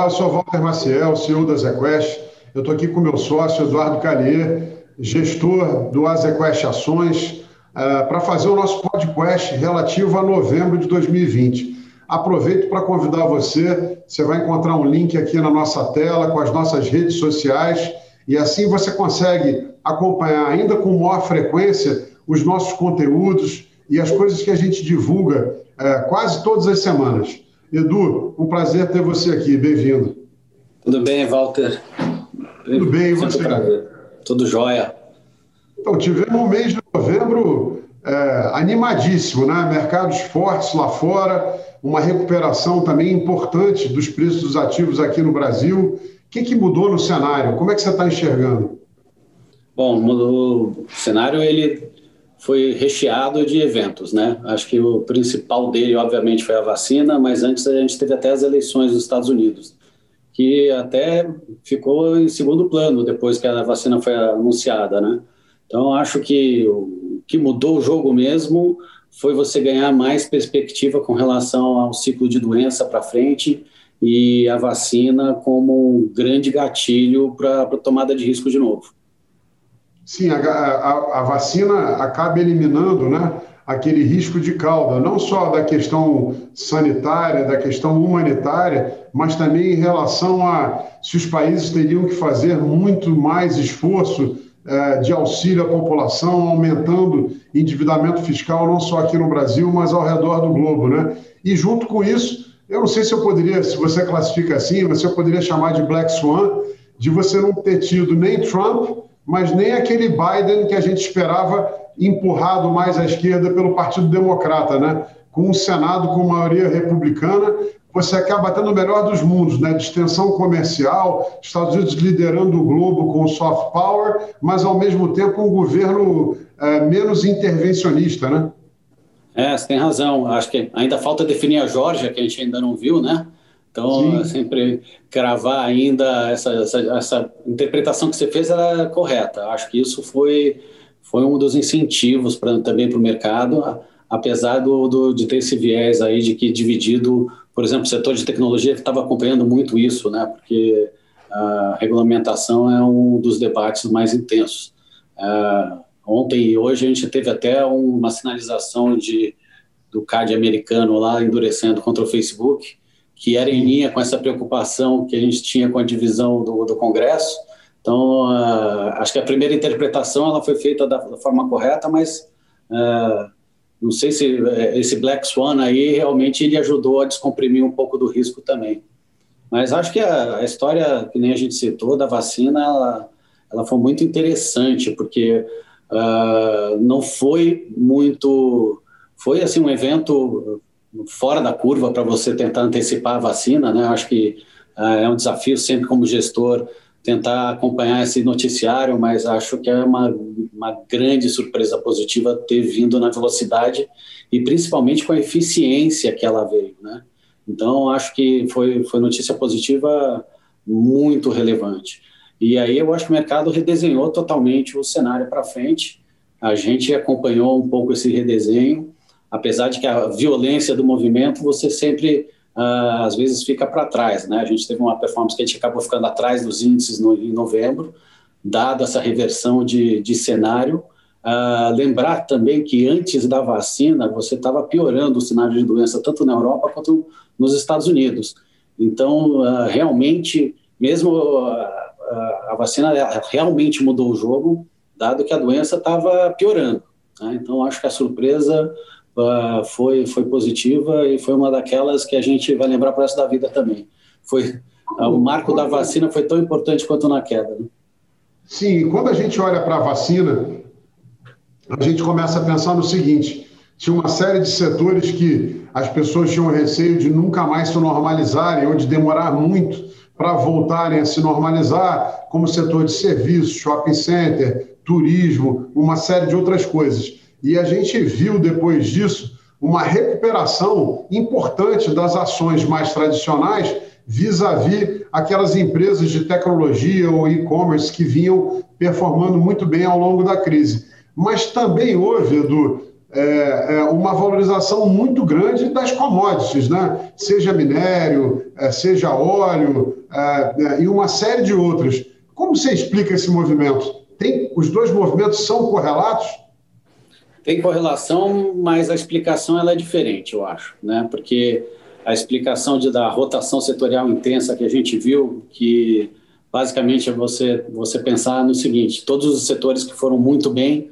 Olá, eu sou Walter Maciel, CEO da ZQuest. Eu estou aqui com meu sócio Eduardo Callier, gestor do AZQuest Ações, uh, para fazer o nosso podcast relativo a novembro de 2020. Aproveito para convidar você, você vai encontrar um link aqui na nossa tela com as nossas redes sociais e assim você consegue acompanhar ainda com maior frequência os nossos conteúdos e as coisas que a gente divulga uh, quase todas as semanas. Edu, um prazer ter você aqui, bem-vindo. Tudo bem, Walter? Tudo bem, e você? Tudo jóia. Então, tivemos um mês de novembro é, animadíssimo, né? Mercados fortes lá fora, uma recuperação também importante dos preços dos ativos aqui no Brasil. O que, que mudou no cenário? Como é que você está enxergando? Bom, o cenário ele foi recheado de eventos, né? Acho que o principal dele, obviamente, foi a vacina, mas antes a gente teve até as eleições dos Estados Unidos, que até ficou em segundo plano depois que a vacina foi anunciada, né? Então, acho que o que mudou o jogo mesmo foi você ganhar mais perspectiva com relação ao ciclo de doença para frente e a vacina como um grande gatilho para a tomada de risco de novo. Sim, a, a, a, vacina acaba eliminando né, aquele risco de cauda, não só da questão sanitária, da questão humanitária, mas também em relação a se os países teriam que fazer muito mais esforço eh, de auxílio à população, aumentando endividamento fiscal, não só aqui no Brasil, mas ao redor do globo. Né? E junto com isso, eu não sei se eu poderia, se você classifica assim, mas eu poderia chamar de Black Swan, de você não ter tido nem Trump mas nem aquele Biden que a gente esperava empurrado mais à esquerda pelo Partido Democrata, né? Com um Senado com maioria republicana, você acaba tendo o melhor dos mundos, né? De extensão comercial, Estados Unidos liderando o globo com soft power, mas ao mesmo tempo um governo é, menos intervencionista, né? É, você tem razão. Acho que ainda falta definir a Georgia, que a gente ainda não viu, né? Então, sempre cravar ainda essa, essa, essa, interpretação que você fez era correta. Acho que isso foi, foi um dos incentivos pra, também para o mercado, apesar do, do, de ter esse viés aí de que dividido, por exemplo, o setor de tecnologia que estava acompanhando muito isso, né? Porque a regulamentação é um dos debates mais intensos. Uh, ontem e hoje a gente teve até uma sinalização de, do CAD americano lá endurecendo contra o Facebook, que era em linha com essa preocupação que a gente tinha com a divisão do, do Congresso. Então, uh, acho que a primeira interpretação ela foi feita da, da forma correta, mas uh, não sei se eh, esse Black Swan aí realmente ele ajudou a descomprimir um pouco do risco também. Mas acho que a, a história, que nem a gente citou, da vacina, ela, ela foi muito interessante, porque uh, não foi muito... Foi, assim, um evento fora da curva para você tentar antecipar a vacina, né? Acho que uh, é um desafio sempre como gestor tentar acompanhar esse noticiário, mas acho que é uma, uma grande surpresa positiva ter vindo na velocidade e principalmente com a eficiência que ela veio, né? Então acho que foi foi notícia positiva muito relevante. E aí eu acho que o mercado redesenhou totalmente o cenário para frente. A gente acompanhou um pouco esse redesenho apesar de que a violência do movimento você sempre uh, às vezes fica para trás, né? A gente teve uma performance que a gente acabou ficando atrás dos índices no, em novembro, dado essa reversão de, de cenário. Uh, lembrar também que antes da vacina você estava piorando o cenário de doença tanto na Europa quanto nos Estados Unidos. Então, uh, realmente, mesmo a vacina realmente mudou o jogo, dado que a doença estava piorando. Né? Então, acho que a surpresa foi, foi positiva e foi uma daquelas que a gente vai lembrar para o resto da vida também. Foi, uh, o marco da vacina foi tão importante quanto na queda. Né? Sim, quando a gente olha para a vacina, a gente começa a pensar no seguinte: tinha uma série de setores que as pessoas tinham receio de nunca mais se normalizarem ou de demorar muito para voltarem a se normalizar, como o setor de serviços, shopping center, turismo, uma série de outras coisas. E a gente viu depois disso uma recuperação importante das ações mais tradicionais vis-à-vis aquelas empresas de tecnologia ou e-commerce que vinham performando muito bem ao longo da crise. Mas também houve, Edu, é, é uma valorização muito grande das commodities, né? seja minério, é, seja óleo é, é, e uma série de outras. Como você explica esse movimento? Tem, os dois movimentos são correlatos? Tem correlação, mas a explicação ela é diferente, eu acho, né? porque a explicação de, da rotação setorial intensa que a gente viu, que basicamente é você, você pensar no seguinte: todos os setores que foram muito bem,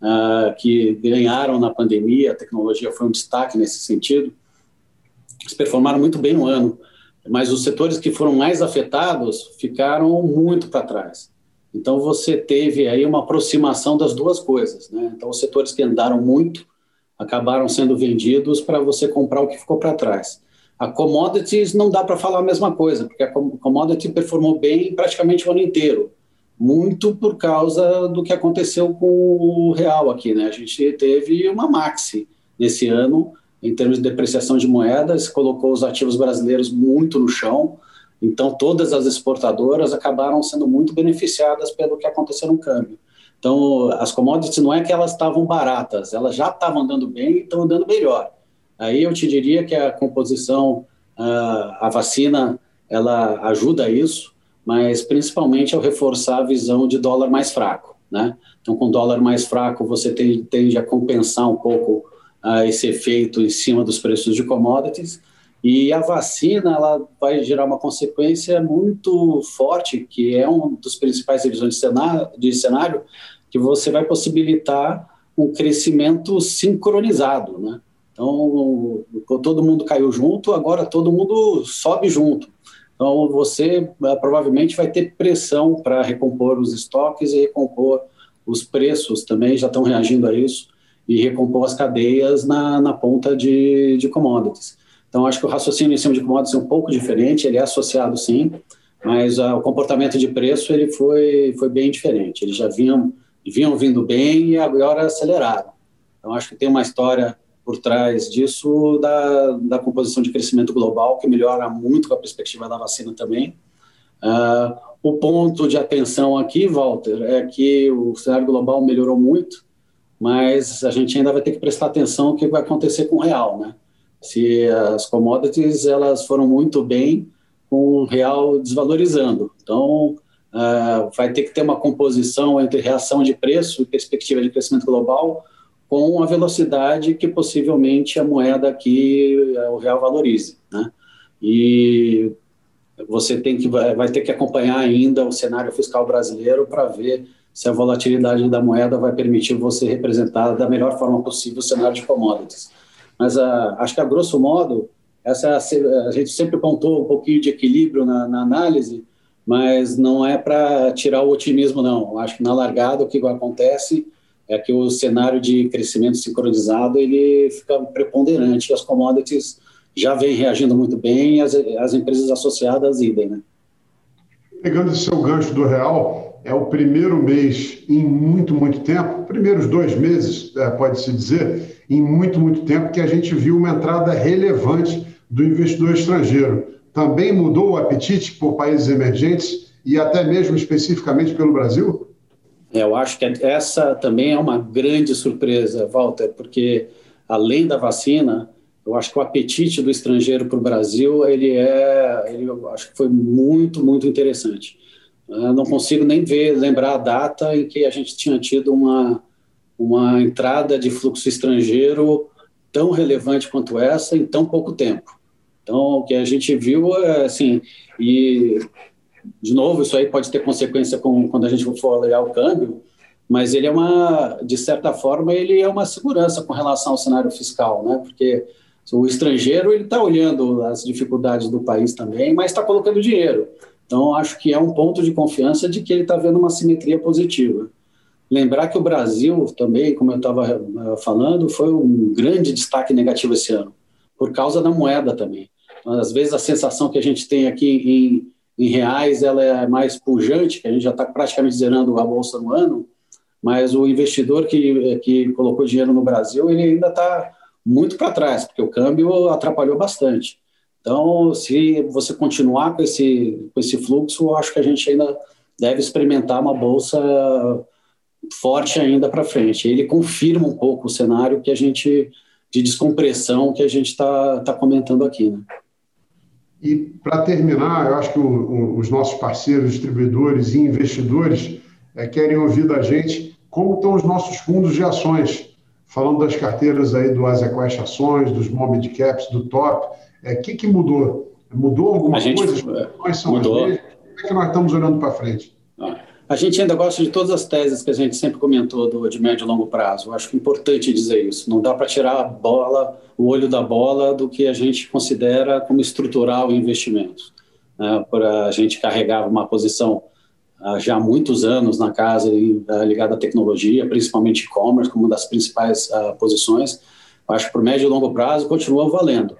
uh, que ganharam na pandemia, a tecnologia foi um destaque nesse sentido, eles performaram muito bem no ano, mas os setores que foram mais afetados ficaram muito para trás. Então você teve aí uma aproximação das duas coisas, né? Então os setores que andaram muito acabaram sendo vendidos para você comprar o que ficou para trás. A commodities não dá para falar a mesma coisa, porque a commodity performou bem praticamente o ano inteiro, muito por causa do que aconteceu com o real aqui, né? A gente teve uma maxi nesse ano em termos de depreciação de moedas, colocou os ativos brasileiros muito no chão. Então, todas as exportadoras acabaram sendo muito beneficiadas pelo que aconteceu no câmbio. Então, as commodities não é que elas estavam baratas, elas já estavam andando bem e estão andando melhor. Aí eu te diria que a composição, a vacina, ela ajuda isso, mas principalmente ao reforçar a visão de dólar mais fraco, né? Então, com dólar mais fraco, você tende a compensar um pouco uh, esse efeito em cima dos preços de commodities, e a vacina ela vai gerar uma consequência muito forte, que é um dos principais revisões de cenário, de cenário que você vai possibilitar um crescimento sincronizado, né? Então, todo mundo caiu junto, agora todo mundo sobe junto. Então, você uh, provavelmente vai ter pressão para recompor os estoques e recompor os preços também, já estão reagindo a isso, e recompor as cadeias na, na ponta de, de commodities. Então, acho que o raciocínio em cima de commodities é um pouco diferente, ele é associado sim, mas uh, o comportamento de preço ele foi, foi bem diferente. Eles já vinham, vinham vindo bem e agora aceleraram. Então, acho que tem uma história por trás disso da, da composição de crescimento global, que melhora muito com a perspectiva da vacina também. Uh, o ponto de atenção aqui, Walter, é que o cenário global melhorou muito, mas a gente ainda vai ter que prestar atenção no que vai acontecer com o real, né? Se as commodities elas foram muito bem com o real desvalorizando, então uh, vai ter que ter uma composição entre reação de preço e perspectiva de crescimento global com a velocidade que possivelmente a moeda aqui, eh, o real valorize, né? E você tem que vai ter que acompanhar ainda o cenário fiscal brasileiro para ver se a volatilidade da moeda vai permitir você representar da melhor forma possível o cenário de commodities. Mas a, acho que a grosso modo essa é a gente sempre pontou um pouquinho de equilíbrio na, na análise, mas não é para tirar o otimismo não. Acho que na largada o que acontece é que o cenário de crescimento sincronizado ele fica preponderante. As commodities já vêm reagindo muito bem, as, as empresas associadas idem, né? Pegando esse seu gancho do real, é o primeiro mês em muito, muito tempo, primeiros dois meses, é, pode-se dizer, em muito, muito tempo, que a gente viu uma entrada relevante do investidor estrangeiro. Também mudou o apetite por países emergentes e até mesmo especificamente pelo Brasil? É, eu acho que essa também é uma grande surpresa, Walter, porque além da vacina, eu acho que o apetite do estrangeiro para o Brasil, ele é, ele, eu acho que foi muito, muito interessante. Eu não consigo nem ver, lembrar a data em que a gente tinha tido uma, uma entrada de fluxo estrangeiro tão relevante quanto essa em tão pouco tempo. Então, o que a gente viu é assim, e de novo, isso aí pode ter consequência com, quando a gente for olhar o câmbio, mas ele é uma, de certa forma, ele é uma segurança com relação ao cenário fiscal, né? Porque o estrangeiro ele está olhando as dificuldades do país também, mas está colocando dinheiro. Então, acho que é um ponto de confiança de que ele está vendo uma simetria positiva. Lembrar que o Brasil também, como eu estava eh, falando, foi um grande destaque negativo esse ano, por causa da moeda também. Às vezes a sensação que a gente tem aqui em em reais ela é mais pujante, que a gente já está praticamente zerando a bolsa no ano, mas o investidor que, que colocou dinheiro no Brasil, ele ainda está muito para trás, porque o câmbio atrapalhou bastante. Então, se você continuar com esse, com esse fluxo, eu acho que a gente ainda deve experimentar uma bolsa forte ainda para frente. Ele confirma um pouco o cenário que a gente de descompressão que a gente está tá comentando aqui. Né? E para terminar, eu acho que o, o, os nossos parceiros, distribuidores e investidores é, querem ouvir da gente como estão os nossos fundos de ações, falando das carteiras aí do Azequest Ações, dos Mid Caps, do Top. O é, que, que mudou? Mudou alguma coisa? Quais são mudou. as? Como é que nós estamos olhando para frente? Ah. A gente ainda gosta de todas as teses que a gente sempre comentou do, de médio e longo prazo. Acho importante dizer isso. Não dá para tirar a bola, o olho da bola do que a gente considera como estrutural investimentos. Né? Para a gente carregava uma posição uh, já há muitos anos na casa uh, ligada à tecnologia, principalmente e-commerce, como uma das principais uh, posições. Acho que para o médio e longo prazo continua valendo.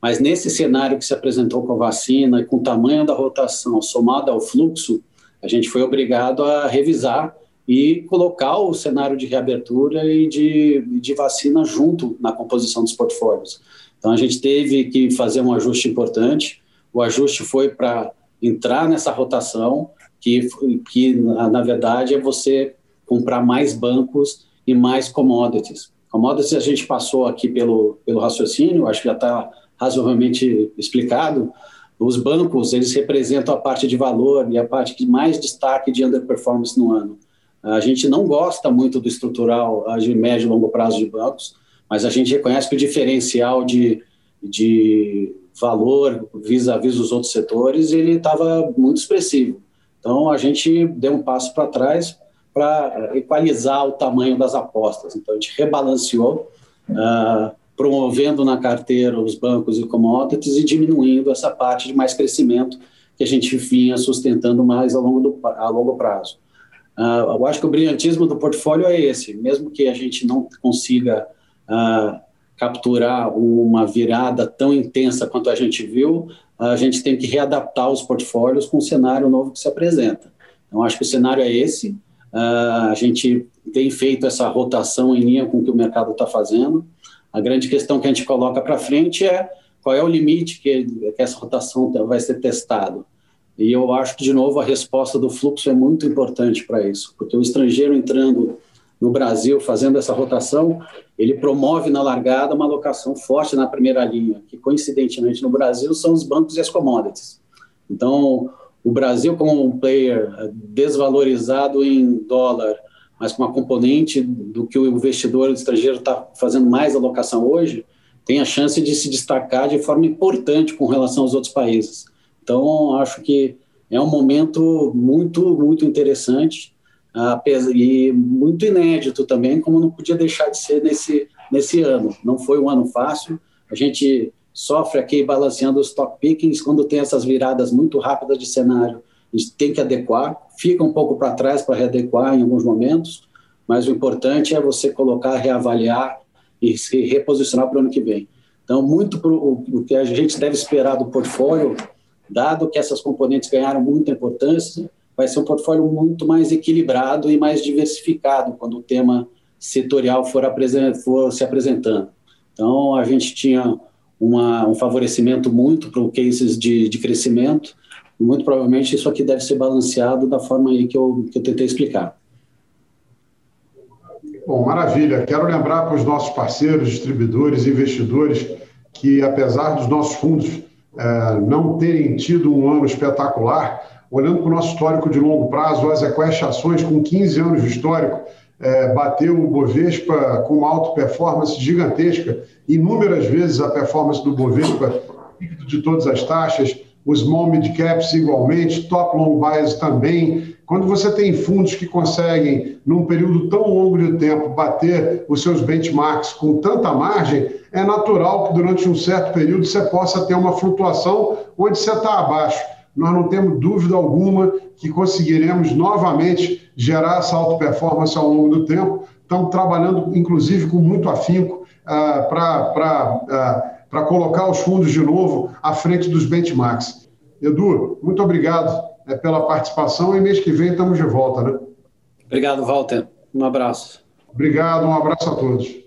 Mas nesse cenário que se apresentou com a vacina e com o tamanho da rotação somado ao fluxo, a gente foi obrigado a revisar e colocar o cenário de reabertura e de, de vacina junto na composição dos portfólios. Então, a gente teve que fazer um ajuste importante. O ajuste foi para entrar nessa rotação, que, que na verdade é você comprar mais bancos e mais commodities. Commodities a gente passou aqui pelo, pelo raciocínio, acho que já está razoavelmente explicado, os bancos, eles representam a parte de valor e a parte de mais destaque de underperformance no ano. A gente não gosta muito do estrutural de médio e longo prazo de bancos, mas a gente reconhece que o diferencial de, de valor vis-à-vis dos outros setores, ele estava muito expressivo. Então, a gente deu um passo para trás para equalizar o tamanho das apostas. Então, a gente rebalanceou uh, promovendo na carteira os bancos e commodities e diminuindo essa parte de mais crescimento que a gente vinha sustentando mais a longo, do, a longo prazo. Uh, eu acho que o brilhantismo do portfólio é esse, mesmo que a gente não consiga uh, capturar uma virada tão intensa quanto a gente viu, a gente tem que readaptar os portfólios com o cenário novo que se apresenta. Então, acho que o cenário é esse, uh, a gente tem feito essa rotação em linha com o que o mercado está fazendo, a grande questão que a gente coloca para frente é qual é o limite que, que essa rotação vai ser testado. E eu acho que, de novo, a resposta do fluxo é muito importante para isso, porque o estrangeiro entrando no Brasil, fazendo essa rotação, ele promove na largada uma alocação forte na primeira linha, que coincidentemente no Brasil são os bancos e as commodities. Então, o Brasil, como um player desvalorizado em dólar, mas com uma componente do que o investidor estrangeiro está fazendo mais alocação hoje, tem a chance de se destacar de forma importante com relação aos outros países. Então, acho que é um momento muito, muito interessante e muito inédito também, como não podia deixar de ser nesse, nesse ano. Não foi um ano fácil, a gente sofre aqui balanceando os stock pickings quando tem essas viradas muito rápidas de cenário a gente tem que adequar, fica um pouco para trás para readequar em alguns momentos, mas o importante é você colocar, reavaliar e se reposicionar para o ano que vem. Então, muito o que a gente deve esperar do portfólio, dado que essas componentes ganharam muita importância, vai ser um portfólio muito mais equilibrado e mais diversificado quando o tema setorial for, for se apresentando. Então, a gente tinha uma, um favorecimento muito para cases de, de crescimento, muito provavelmente isso aqui deve ser balanceado da forma aí que eu, que eu tentei explicar. Bom, maravilha. Quero lembrar para os nossos parceiros, distribuidores, investidores, que apesar dos nossos fundos é, não terem tido um ano espetacular, olhando para o nosso histórico de longo prazo, as Equest Ações com 15 anos de histórico, é, bateu o Bovespa com uma alta performance gigantesca, inúmeras vezes a performance do Bovespa, de todas as taxas, os small mid caps igualmente, top long bias também. Quando você tem fundos que conseguem, num período tão longo de tempo, bater os seus benchmarks com tanta margem, é natural que durante um certo período você possa ter uma flutuação onde você está abaixo. Nós não temos dúvida alguma que conseguiremos novamente gerar essa alta performance ao longo do tempo. Estamos trabalhando, inclusive, com muito afinco uh, para. Para colocar os fundos de novo à frente dos benchmarks. Edu, muito obrigado é, pela participação e mês que vem estamos de volta, né? Obrigado, Walter. Um abraço. Obrigado, um abraço a todos.